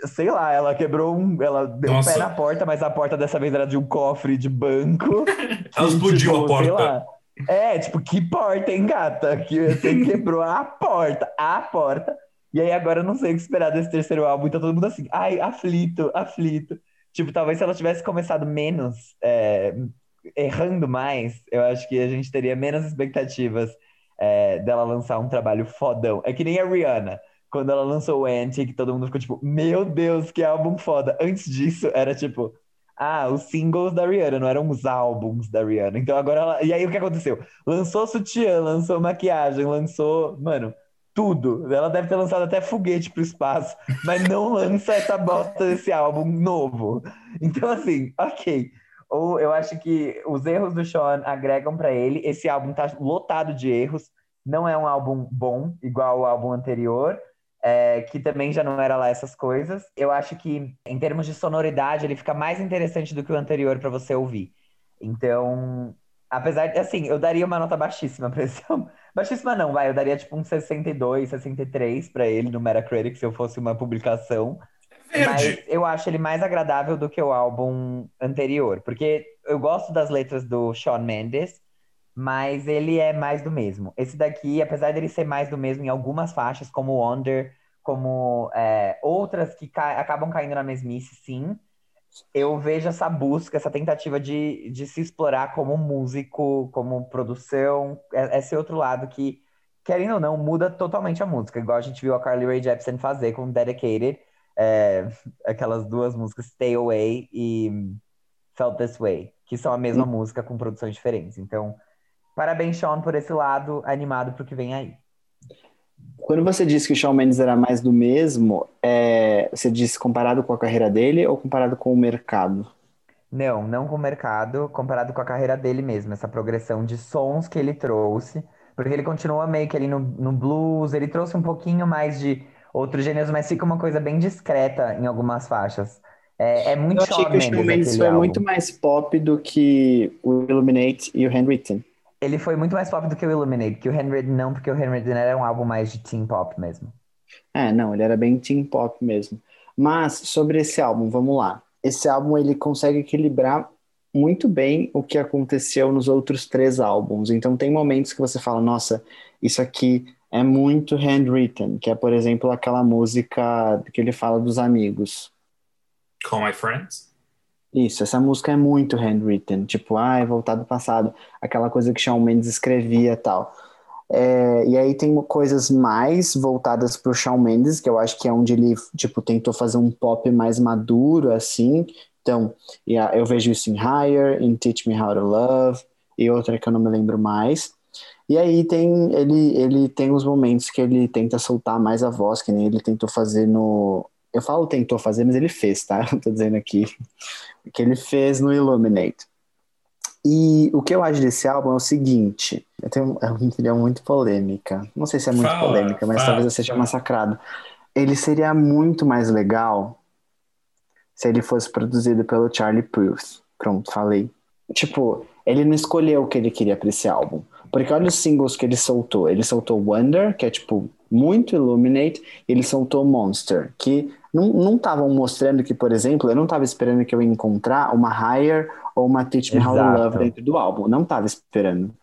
sei lá, ela quebrou um. Ela deu Nossa. um pé na porta, mas a porta dessa vez era de um cofre de banco. [LAUGHS] ela explodiu tipo, a porta. É, tipo, que porta, hein, gata? Que você [LAUGHS] quebrou a porta, a porta. E aí agora eu não sei o que esperar desse terceiro álbum, então todo mundo assim, ai, aflito, aflito. Tipo, talvez se ela tivesse começado menos, é, errando mais, eu acho que a gente teria menos expectativas é, dela lançar um trabalho fodão. É que nem a Rihanna, quando ela lançou o Anti, que todo mundo ficou tipo, meu Deus, que álbum foda. Antes disso, era tipo, ah, os singles da Rihanna, não eram os álbuns da Rihanna. Então agora ela. E aí o que aconteceu? Lançou sutiã, lançou maquiagem, lançou. Mano, tudo. Ela deve ter lançado até foguete pro espaço, mas não [LAUGHS] lança essa bosta desse álbum novo. Então, assim, ok. Ou eu acho que os erros do Sean agregam para ele. Esse álbum tá lotado de erros. Não é um álbum bom, igual o álbum anterior é, que também já não era lá essas coisas. Eu acho que, em termos de sonoridade, ele fica mais interessante do que o anterior para você ouvir. Então, apesar de, assim, eu daria uma nota baixíssima pra esse álbum. [LAUGHS] Baixíssima não, vai, eu daria tipo um 62, 63 para ele no Metacritic se eu fosse uma publicação. Verde. Mas eu acho ele mais agradável do que o álbum anterior, porque eu gosto das letras do Shawn Mendes, mas ele é mais do mesmo. Esse daqui, apesar dele ser mais do mesmo em algumas faixas, como Wonder, como é, outras que ca acabam caindo na mesmice, sim, eu vejo essa busca, essa tentativa de, de se explorar como músico, como produção, é, esse outro lado que, querendo ou não, muda totalmente a música, igual a gente viu a Carly Rae Jepsen fazer com Dedicated, é, aquelas duas músicas, Stay Away e Felt This Way, que são a mesma música com produções diferentes. Então, Parabéns, Sean, por esse lado animado para o que vem aí. Quando você disse que o Shawn Mendes era mais do mesmo, é, você disse comparado com a carreira dele ou comparado com o mercado? Não, não com o mercado, comparado com a carreira dele mesmo, essa progressão de sons que ele trouxe, porque ele continua meio que ali no, no blues, ele trouxe um pouquinho mais de outros gêneros, mas fica uma coisa bem discreta em algumas faixas. É, é muito Eu achei que o Shawn Mendes foi álbum. muito mais pop do que o Illuminate e o Handwritten. Ele foi muito mais pop do que o Illuminate, que o Henry não, porque o Henry era um álbum mais de teen pop mesmo. É, não, ele era bem teen pop mesmo. Mas sobre esse álbum, vamos lá. Esse álbum ele consegue equilibrar muito bem o que aconteceu nos outros três álbuns. Então tem momentos que você fala, nossa, isso aqui é muito handwritten, que é, por exemplo, aquela música que ele fala dos amigos. Call My Friends? Isso, essa música é muito handwritten, tipo, ai, voltar do passado, aquela coisa que Shawn Mendes escrevia tal. É, e aí tem coisas mais voltadas pro Shawn Mendes, que eu acho que é onde ele, tipo, tentou fazer um pop mais maduro, assim. Então, eu vejo isso em Higher, em Teach Me How to Love, e outra que eu não me lembro mais. E aí tem ele, ele tem os momentos que ele tenta soltar mais a voz, que nem ele tentou fazer no. Eu falo tentou fazer, mas ele fez, tá? [LAUGHS] Eu tô dizendo aqui que ele fez no Illuminate. E o que eu acho desse álbum é o seguinte: eu tenho é uma opinião muito polêmica. Não sei se é muito Fala, polêmica, mas fala. talvez eu seja massacrado. Ele seria muito mais legal se ele fosse produzido pelo Charlie Puth. Pronto, falei. Tipo, ele não escolheu o que ele queria pra esse álbum. Porque olha os singles que ele soltou. Ele soltou Wonder, que é tipo muito Illuminate, e ele soltou Monster, que não estavam mostrando que, por exemplo, eu não estava esperando que eu ia encontrar uma Higher ou uma Teach Me How to. Love dentro do álbum. Não estava esperando.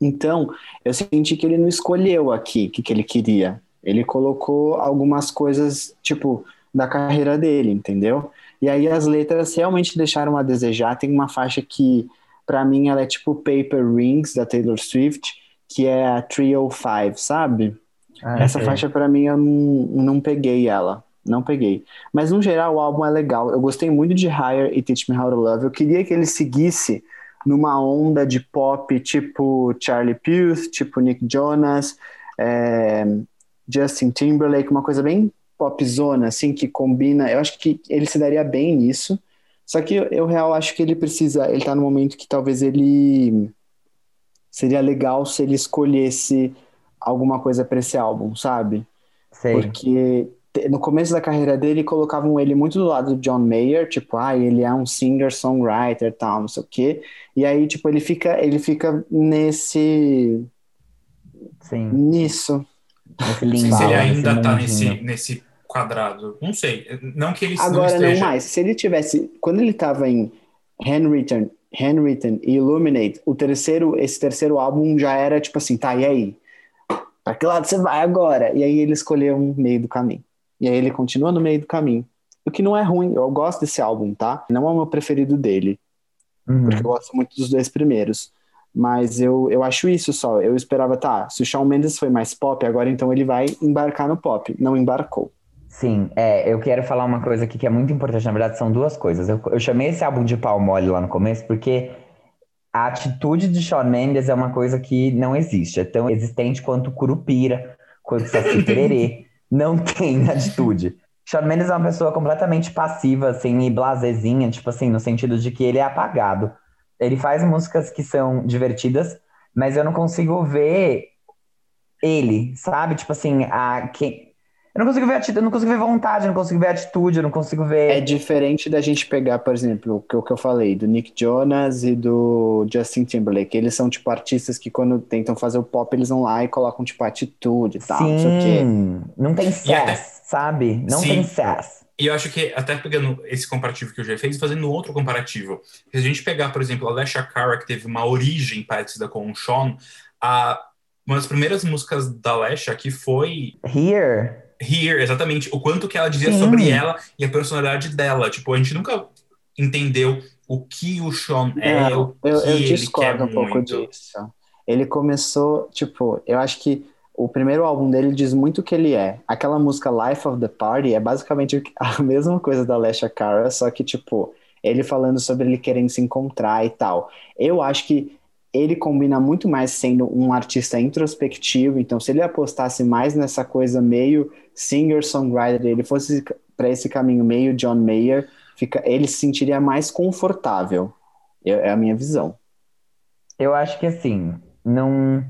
Então, eu senti que ele não escolheu aqui o que, que ele queria. Ele colocou algumas coisas, tipo, da carreira dele, entendeu? E aí as letras realmente deixaram a desejar. Tem uma faixa que, pra mim, ela é tipo Paper Rings, da Taylor Swift, que é a 305, sabe? Ah, Essa faixa pra mim eu não, não peguei ela. Não peguei. Mas no geral o álbum é legal. Eu gostei muito de Higher e Teach Me How to Love. Eu queria que ele seguisse numa onda de pop tipo Charlie Puth, tipo Nick Jonas, é, Justin Timberlake, uma coisa bem popzona, assim, que combina. Eu acho que ele se daria bem nisso. Só que eu, eu real acho que ele precisa. Ele tá no momento que talvez ele. Seria legal se ele escolhesse alguma coisa pra esse álbum, sabe? Sei. Porque no começo da carreira dele colocavam ele muito do lado do John Mayer, tipo, ah, ele é um singer-songwriter, tal, não sei o quê. E aí, tipo, ele fica, ele fica nesse, Sim. nisso. Nesse Não sei se ele nesse ainda tá mundinho. nesse, nesse quadrado. Não sei. Não que ele não Agora esteja. não mais. Se ele tivesse, quando ele tava em Handwritten, Handwritten e Illuminate, o terceiro, esse terceiro álbum já era tipo assim, tá, e aí? Pra que lado você vai agora? E aí ele escolheu um meio do caminho. E aí ele continua no meio do caminho. O que não é ruim, eu gosto desse álbum, tá? Não é o meu preferido dele, Uhum. porque eu gosto muito dos dois primeiros. Mas eu, eu acho isso só. Eu esperava, tá, se o Shawn Mendes foi mais pop, agora então ele vai embarcar no pop. Não embarcou. Sim, é, eu quero falar uma coisa aqui que é muito importante. Na verdade, são duas coisas. Eu, eu chamei esse álbum de pau mole lá no começo porque a atitude de Shawn Mendes é uma coisa que não existe. É tão existente quanto Curupira, quanto Saci [LAUGHS] Pererê. Não [LAUGHS] tem atitude. Shawn Mendes é uma pessoa completamente passiva, assim, e blazezinha, tipo assim, no sentido de que ele é apagado. Ele faz músicas que são divertidas, mas eu não consigo ver ele, sabe? Tipo assim, a quem. Eu não consigo ver atitude, eu não consigo ver vontade, eu não consigo ver atitude, eu não consigo ver. É diferente da gente pegar, por exemplo, o que, o que eu falei, do Nick Jonas e do Justin Timberlake. Eles são, tipo, artistas que quando tentam fazer o pop, eles vão lá e colocam, tipo, atitude e tal, não sei o quê. Sim, não tem E até- sass, sabe? Não Sim. tem sass. E eu acho que, até pegando esse comparativo que eu já fiz, e fazendo outro comparativo. Se a gente pegar, por exemplo, a Alessia Cara, que teve uma origem parecida com o Sean, a, uma das primeiras músicas da Alessia que foi Here, Here, exatamente, o quanto que ela dizia Sim. sobre ela e a personalidade dela. Tipo, a gente nunca entendeu o que o Sean é, o que eu, eu ele quer discordo um pouco muito. disso. Ele começou, tipo, eu acho que o primeiro álbum dele diz muito o que ele é. Aquela música Life of the Party é basicamente [LAUGHS] a mesma coisa da Alessia Cara, só que, tipo, ele falando sobre ele querendo se encontrar e tal. Eu acho que ele combina muito mais sendo um artista introspectivo, então se ele apostasse mais nessa coisa meio singer-songwriter, ele fosse para esse caminho meio John Mayer, fica, ele se sentiria mais confortável. É é a minha visão. eu acho que assim, não.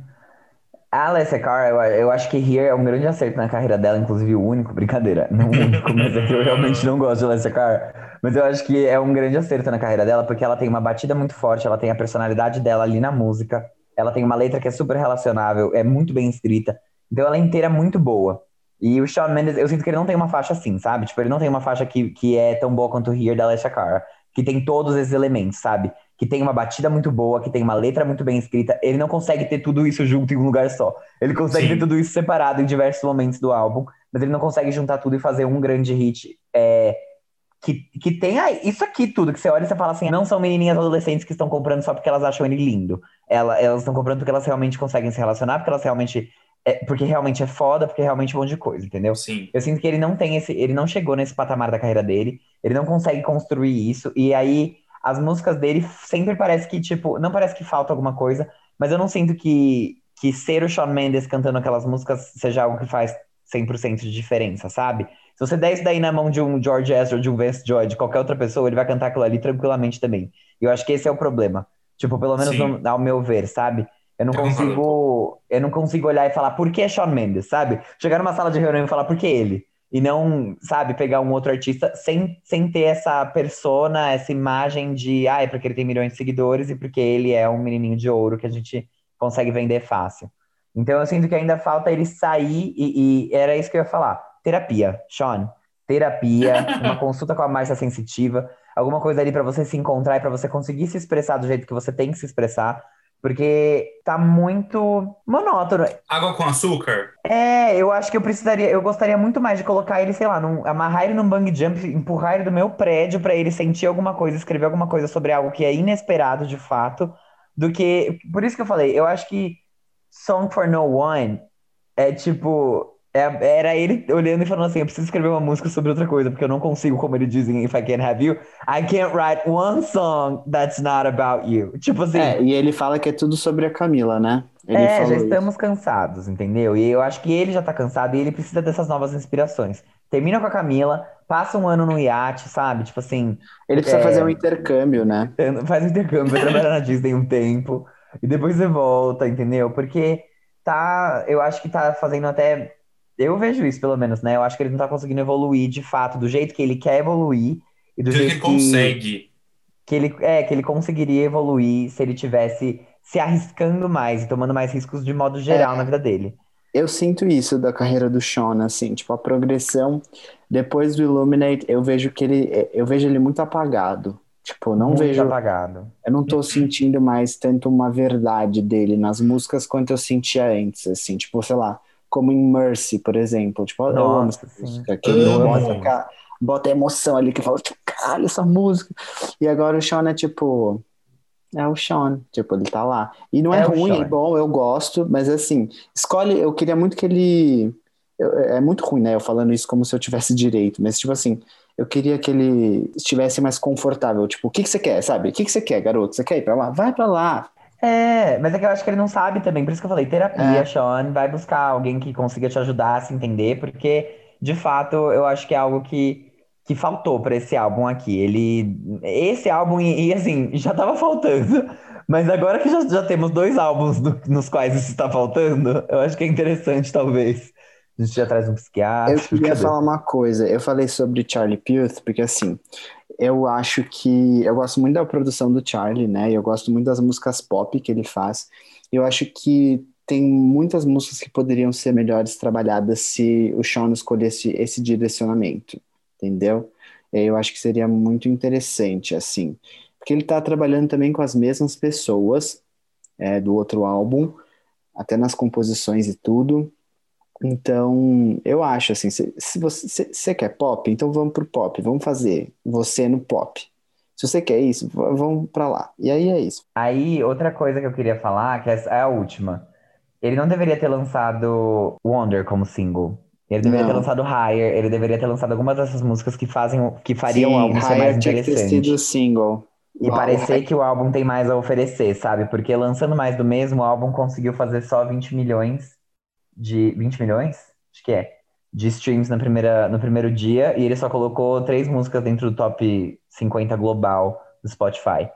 A Alessia eu, eu acho que Here é um grande acerto na carreira dela, inclusive o único, [LAUGHS] brincadeira, não o único, mas é que eu realmente não gosto de Alessia Cara. Mas eu acho que é um grande acerto na carreira dela, porque ela tem uma batida muito forte, ela tem a personalidade dela ali na música, ela tem uma letra que é super relacionável, é muito bem escrita, então ela é inteira muito boa. E o Shawn Mendes, eu sinto que ele não tem uma faixa assim, sabe? Tipo, ele não tem uma faixa que, que é tão boa quanto Here da Alessia Cara, que tem todos esses elementos, sabe? Que tem uma batida muito boa, que tem uma letra muito bem escrita. Ele não consegue ter tudo isso junto em um lugar só. Ele consegue Sim. ter tudo isso separado em diversos momentos do álbum, mas ele não consegue juntar tudo e fazer um grande hit é, que, que tem aí, isso aqui tudo, que você olha e você fala assim, não são menininhas adolescentes que estão comprando só porque elas acham ele lindo. Ela, elas estão comprando porque elas realmente conseguem se relacionar, porque elas realmente. É, porque realmente é foda, porque realmente é um monte de coisa, entendeu? Sim. Eu sinto que ele não tem esse. Ele não chegou nesse patamar da carreira dele, ele não consegue construir isso, e aí as músicas dele sempre parece que, tipo, não parece que falta alguma coisa, mas eu não sinto que, que ser o Shawn Mendes cantando aquelas músicas seja algo que faz 100% de diferença, sabe? Se você der isso daí na mão de um George Ezra, de um Vance Joy, de qualquer outra pessoa, ele vai cantar aquilo ali tranquilamente também. E eu acho que esse é o problema. Tipo, pelo menos no- ao meu ver, sabe? Eu não consigo. Eu não consigo olhar e falar por que Shawn Mendes, sabe? Chegar numa sala de reunião e falar por que ele. E não, sabe, pegar um outro artista sem, sem ter essa persona, essa imagem de, ah, é porque ele tem milhões de seguidores e porque ele é um menininho de ouro que a gente consegue vender fácil. Então eu sinto que ainda falta ele sair e, e era isso que eu ia falar. Terapia, Sean. Terapia, [LAUGHS] uma consulta com a Márcia Sensitiva, alguma coisa ali pra você se encontrar e pra você conseguir se expressar do jeito que você tem que se expressar, porque tá muito monótono. Água com açúcar? É, eu acho que eu precisaria, eu gostaria muito mais de colocar ele, sei lá, num- amarrar ele num bang jump, empurrar ele do meu prédio pra ele sentir alguma coisa, escrever alguma coisa sobre algo que é inesperado de fato, do que. Por isso que eu falei, eu acho que Song for No One é tipo. é- era ele olhando e falando assim: eu preciso escrever uma música sobre outra coisa, porque eu não consigo, como ele diz em If I Can't Have You, I can't write one song that's not about you. Tipo assim. É, e ele fala que é tudo sobre a Camila, né? Ele É, já isso. estamos cansados, entendeu? E eu acho que ele já tá cansado e ele precisa dessas novas inspirações. Termina com a Camila, passa um ano no iate, sabe? Tipo assim, Ele precisa É. fazer um intercâmbio, né? faz um intercâmbio, vai trabalhar na Disney um tempo, e depois você volta, entendeu? Porque tá, eu acho que tá fazendo até. Eu vejo isso, pelo menos, né? Eu acho que ele não tá conseguindo evoluir de fato, do jeito que ele quer evoluir e do Do jeito que ele consegue. que ele, é, que ele conseguiria evoluir se ele tivesse se arriscando mais e tomando mais riscos de modo geral É. na vida dele. Eu sinto isso da carreira do Sean, assim, tipo, a progressão depois do Illuminate, eu vejo que ele, eu vejo ele muito apagado. Tipo, não Muito vejo, apagado. eu não tô sentindo mais tanto uma verdade dele nas músicas quanto eu sentia antes, assim, tipo, sei lá, como em Mercy, por exemplo, tipo, eu amo Nossa, essa música, que bota, bota emoção ali, que fala, caralho, essa música. E agora o Sean é tipo, é o Sean, tipo, ele tá lá. E não é, É ruim, Sean. é bom, eu gosto, mas assim, escolhe, eu queria muito que ele. eu- é muito ruim, né? Eu falando isso como se eu tivesse direito, mas tipo assim, eu queria que ele estivesse mais confortável. Tipo, o que que você quer, sabe? O que que você quer, garoto? Você quer ir pra lá? Vai pra lá. É, mas é que eu acho que ele não sabe também, por isso que eu falei, terapia, É. Sean, vai buscar alguém que consiga te ajudar a se entender, porque, de fato, eu acho que é algo que, que faltou pra esse álbum aqui. Ele, esse álbum, e, assim, já tava faltando, mas agora que já, já temos dois álbuns do- nos quais isso está faltando, eu acho que é interessante, talvez. Gente já traz um psiquiatra. Eu queria cadê? falar uma coisa. Eu falei sobre Charlie Puth, porque assim, eu acho que. Eu gosto muito da produção do Charlie, né? E eu gosto muito das músicas pop que ele faz. Eu acho que tem muitas músicas que poderiam ser melhores trabalhadas se o Sean escolhesse esse direcionamento, entendeu? Eu acho que seria muito interessante, assim. Porque ele tá trabalhando também com as mesmas pessoas é, do outro álbum, até nas composições e tudo. Então, eu acho assim, se, se você se, você quer pop, então vamos pro pop, vamos fazer você no pop. Se você quer isso, vamos pra lá. E aí é isso. Aí, outra coisa que eu queria falar, que é a última. Ele não deveria ter lançado Wonder como single. Ele deveria ter Não. lançado Higher, ele deveria ter lançado algumas dessas músicas que fazem, o- que fariam o álbum ser mais tinha que ter interessante. sido single. E Uau, parecer [LAUGHS] que o álbum tem mais a oferecer, sabe? Porque lançando mais do mesmo, o álbum conseguiu fazer só 20 milhões de. 20 milhões? Acho que é. De streams na primeira, no primeiro dia, e ele só colocou três músicas dentro do top 50 global do Spotify.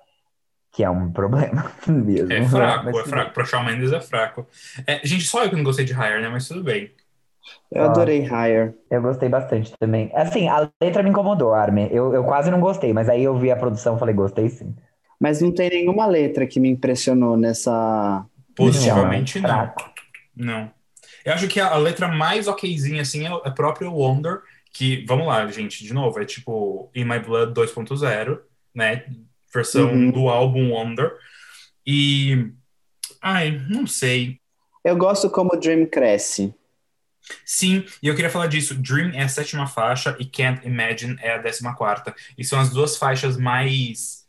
Que é um [LAUGHS] problema mesmo. É fraco, Mas é fraco. Pra Shawn Mendes é fraco. É, gente, só eu que não gostei de Higher, né? Mas tudo bem. Eu adorei Higher. Eu gostei bastante também. Assim, a letra me incomodou, Armin. Eu, eu quase não gostei, mas aí eu vi a produção e falei, gostei sim. Mas não tem nenhuma letra que me impressionou nessa. Positivamente, Não, é não. fraco. Não. Eu acho que a, a letra mais okzinha, assim, é o é o próprio Wonder, que, vamos lá, gente, de novo, é tipo In My Blood 2.0, né? Versão Uhum. do álbum Wonder. E. Ai, não sei. Eu gosto como Dream cresce. Sim, e eu queria falar disso. Dream é a sétima faixa e Can't Imagine é a décima quarta. E são as duas faixas mais,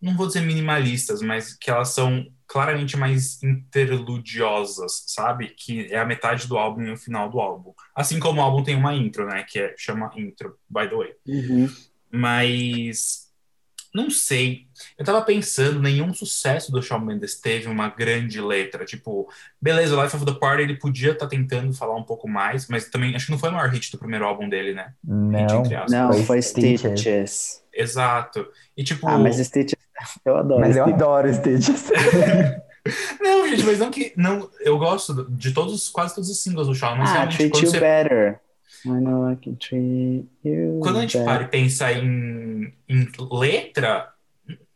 não vou dizer minimalistas, mas que elas são claramente mais interludiosas, sabe? Que é a metade do álbum e o final do álbum. Assim como o álbum tem uma intro, né? Que é, chama intro, by the way. Uhum. Mas não sei. Eu tava pensando, nenhum sucesso do Shawn Mendes teve uma grande letra. Tipo, beleza, Life of the Party ele podia estar tentando falar um pouco mais, mas também acho que não foi o maior hit do primeiro álbum dele, né? Hit, Não. entre aspas. Não, Foi. Stitches. Exato. E tipo. Ah, mas Stitches, eu adoro Mas eu Stitches. adoro Stitches. [LAUGHS] Não, gente, mas não que. Não, eu gosto de todos, quase todos os singles do Shawn, mas Ah, realmente treat quando you você better. I know I can treat you Quando a gente better. para e pensa em, em letra,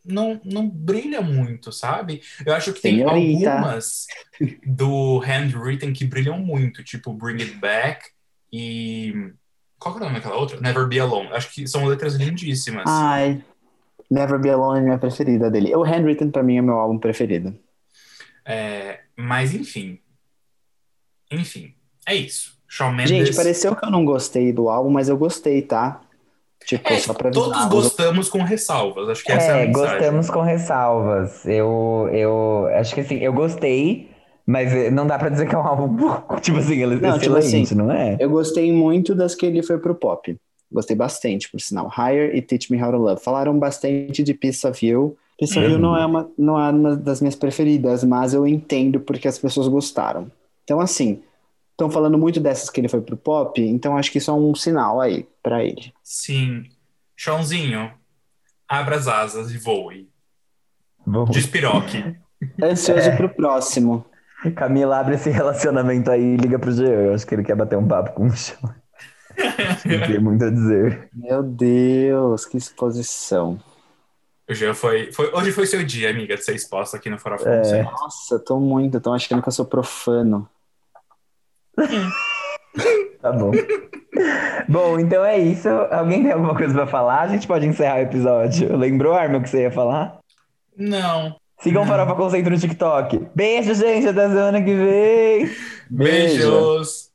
não, não brilha muito, sabe? Eu acho que tem Senhorita. algumas do Handwritten que brilham muito, tipo Bring It Back e. Qual que é o nome daquela outra? Never Be Alone. Acho que são letras lindíssimas. Ai, Never Be Alone é minha preferida dele. O Handwritten pra mim é meu álbum preferido. É, mas enfim. Enfim, é isso. Shawn Mendes. Gente, pareceu que eu não gostei do álbum, mas eu gostei, tá? Tipo, É, só pra avisar. todos gostamos com ressalvas. Acho que essa é, a É, mensagem. gostamos com ressalvas. Eu, eu acho que assim, eu gostei, mas não dá pra dizer que é um álbum, [LAUGHS] tipo assim, ele- Não, tipo excelente, assim, não é? Eu gostei muito das que ele foi pro pop. Gostei bastante, por sinal. Higher e Teach Me How to Love. Falaram bastante de Piece of You. Piece of You não é, uma, não é uma das minhas preferidas, mas eu entendo porque as pessoas gostaram. Então, assim, estão falando muito dessas que ele foi pro pop, então acho que isso é um sinal aí pra ele. Sim. Chãozinho, abra as asas e voe. Vou- Despiroque. [LAUGHS] Ansioso pro próximo. Camila abre esse relacionamento aí e liga pro Jean. Eu acho que ele quer bater um papo com o Jean. Não tem muito a dizer. Meu Deus, que exposição. Hoje foi, foi, hoje foi seu dia, amiga, de ser exposta aqui no Farofa É. Nossa, tô muito, tô achando que eu sou profano. [LAUGHS] Tá bom. bom, então é isso. Alguém tem alguma coisa pra falar? A gente pode encerrar o episódio. Lembrou, Armin, o que você ia falar? Não. Sigam o Farofa Conceito no TikTok. Beijo, gente. Até semana que vem. Beijo. Beijos.